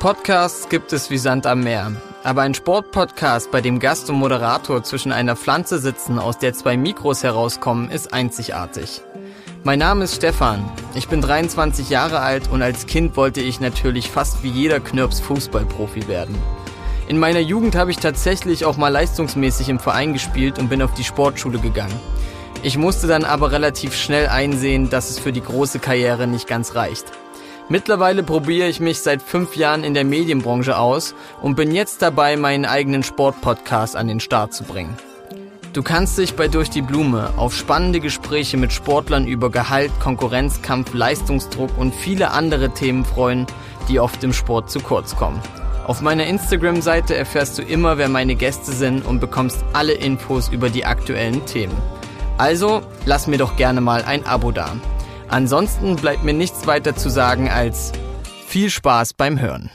Podcasts gibt es wie Sand am Meer. Aber ein Sportpodcast, bei dem Gast und Moderator zwischen einer Pflanze sitzen, aus der zwei Mikros herauskommen, ist einzigartig. Mein Name ist Stefan. Ich bin 23 Jahre alt und als Kind wollte ich natürlich fast wie jeder Knirps Fußballprofi werden. In meiner Jugend habe ich tatsächlich auch mal leistungsmäßig im Verein gespielt und bin auf die Sportschule gegangen. Ich musste dann aber relativ schnell einsehen, dass es für die große Karriere nicht ganz reicht. Mittlerweile probiere ich mich seit fünf Jahren in der Medienbranche aus und bin jetzt dabei, meinen eigenen Sportpodcast an den Start zu bringen. Du kannst dich bei Durch die Blume auf spannende Gespräche mit Sportlern über Gehalt, Konkurrenzkampf, Leistungsdruck und viele andere Themen freuen, die oft im Sport zu kurz kommen. Auf meiner Instagram-Seite erfährst du immer, wer meine Gäste sind und bekommst alle Infos über die aktuellen Themen. Also lass mir doch gerne mal ein Abo da. Ansonsten bleibt mir nichts weiter zu sagen als viel Spaß beim Hören.